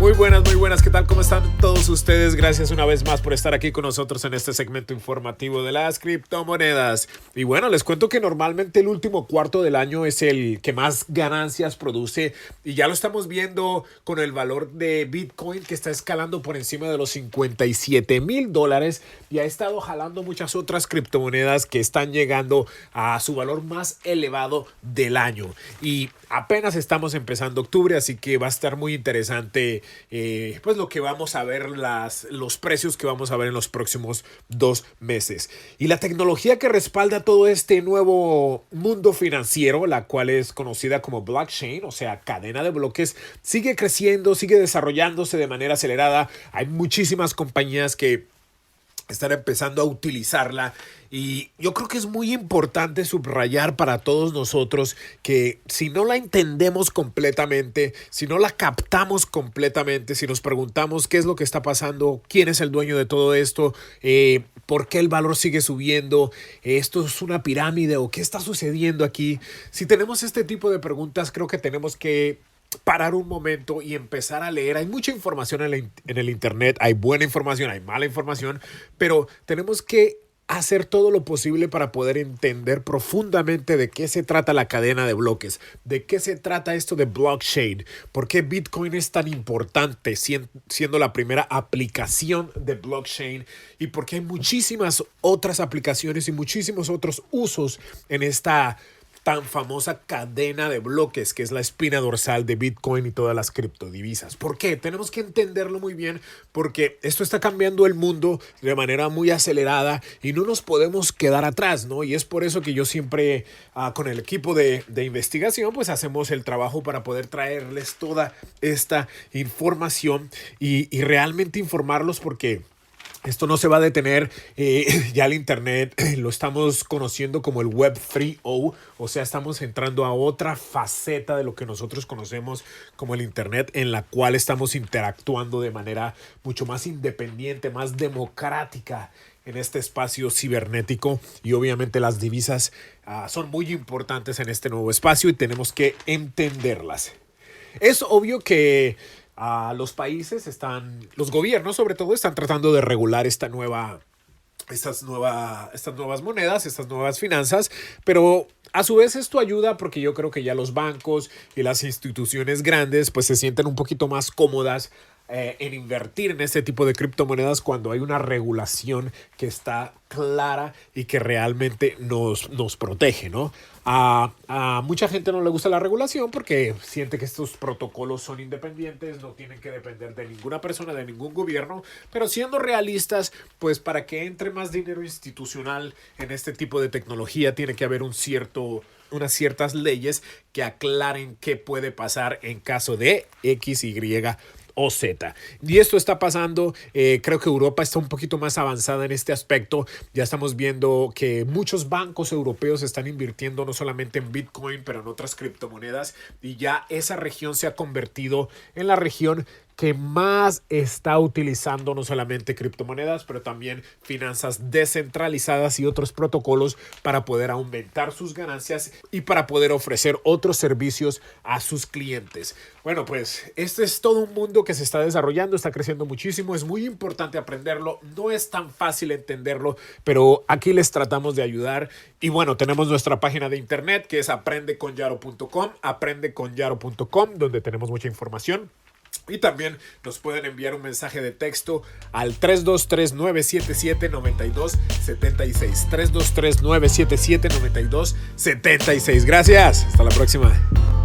Muy buenas, muy buenas. ¿Qué tal? ¿Cómo están todos ustedes? Gracias una vez más por estar aquí con nosotros en este segmento informativo de las criptomonedas. Y bueno, les cuento que normalmente el último cuarto del año es el que más ganancias produce y ya lo estamos viendo con el valor de Bitcoin que está escalando por encima de los 57 mil dólares y ha estado jalando muchas otras criptomonedas que están llegando a su valor más elevado del año. Y apenas estamos empezando octubre, así que va a estar muy interesante eh, pues lo que vamos a ver, las, los precios que vamos a ver en los próximos dos meses. Y la tecnología que respalda todo este nuevo mundo financiero, la cual es conocida como blockchain, o sea, cadena de bloques, sigue creciendo, sigue desarrollándose de manera acelerada. Hay muchísimas compañías que están empezando a utilizarla. Y yo creo que es muy importante subrayar para todos nosotros que si no la entendemos completamente, si no la captamos completamente, si nos preguntamos qué es lo que está pasando, quién es el dueño de todo esto, eh, por qué el valor sigue subiendo, esto es una pirámide o qué está sucediendo aquí, si tenemos este tipo de preguntas creo que tenemos que parar un momento y empezar a leer. Hay mucha información en, el Internet, hay buena información, hay mala información, pero tenemos que hacer todo lo posible para poder entender profundamente de qué se trata la cadena de bloques, de qué se trata esto de blockchain, por qué Bitcoin es tan importante siendo la primera aplicación de blockchain y por qué hay muchísimas otras aplicaciones y muchísimos otros usos en esta tan famosa cadena de bloques que es la espina dorsal de Bitcoin y todas las criptodivisas. ¿Por qué? Tenemos que entenderlo muy bien porque esto está cambiando el mundo de manera muy acelerada y no nos podemos quedar atrás, ¿no? Y es por eso que yo siempre ah, con el equipo de, investigación pues hacemos el trabajo para poder traerles toda esta información y, y realmente informarlos porque esto no se va a detener, eh, ya el Internet lo estamos conociendo como el Web 3.0, o sea, estamos entrando a otra faceta de lo que nosotros conocemos como el Internet, en la cual estamos interactuando de manera mucho más independiente, más democrática en este espacio cibernético y obviamente las divisas ah, son muy importantes en este nuevo espacio y tenemos que entenderlas. Es obvio que a los países están, los gobiernos sobre todo, están tratando de regular esta nueva, estas, nueva, estas nuevas monedas, estas nuevas finanzas, pero a su vez esto ayuda porque yo creo que ya los bancos y las instituciones grandes pues se sienten un poquito más cómodas eh, en invertir en este tipo de criptomonedas cuando hay una regulación que está clara y que realmente nos, nos protege, ¿no? A, a, mucha gente no le gusta la regulación porque siente que estos protocolos son independientes, no tienen que depender de ninguna persona, de ningún gobierno, pero siendo realistas, pues para que entre más dinero institucional en este tipo de tecnología tiene que haber un cierto unas ciertas leyes que aclaren qué puede pasar en caso de X, Y o Z. Y esto está pasando, eh, creo que Europa está un poquito más avanzada en este aspecto. Ya estamos viendo que muchos bancos europeos están invirtiendo no solamente en Bitcoin, pero en otras criptomonedas. Y ya esa región se ha convertido en la región que más está utilizando no solamente criptomonedas, pero también finanzas descentralizadas y otros protocolos para poder aumentar sus ganancias y para poder ofrecer otros servicios a sus clientes. Bueno, pues este es todo un mundo que se está desarrollando, está creciendo muchísimo, es muy importante aprenderlo, no es tan fácil entenderlo, pero aquí les tratamos de ayudar. Y bueno, tenemos nuestra página de internet que es aprendeconyaro.com, aprendeconyaro.com, donde tenemos mucha información y también nos pueden enviar un mensaje de texto al 323-977-9276. 323-977-9276. Gracias. Hasta la próxima.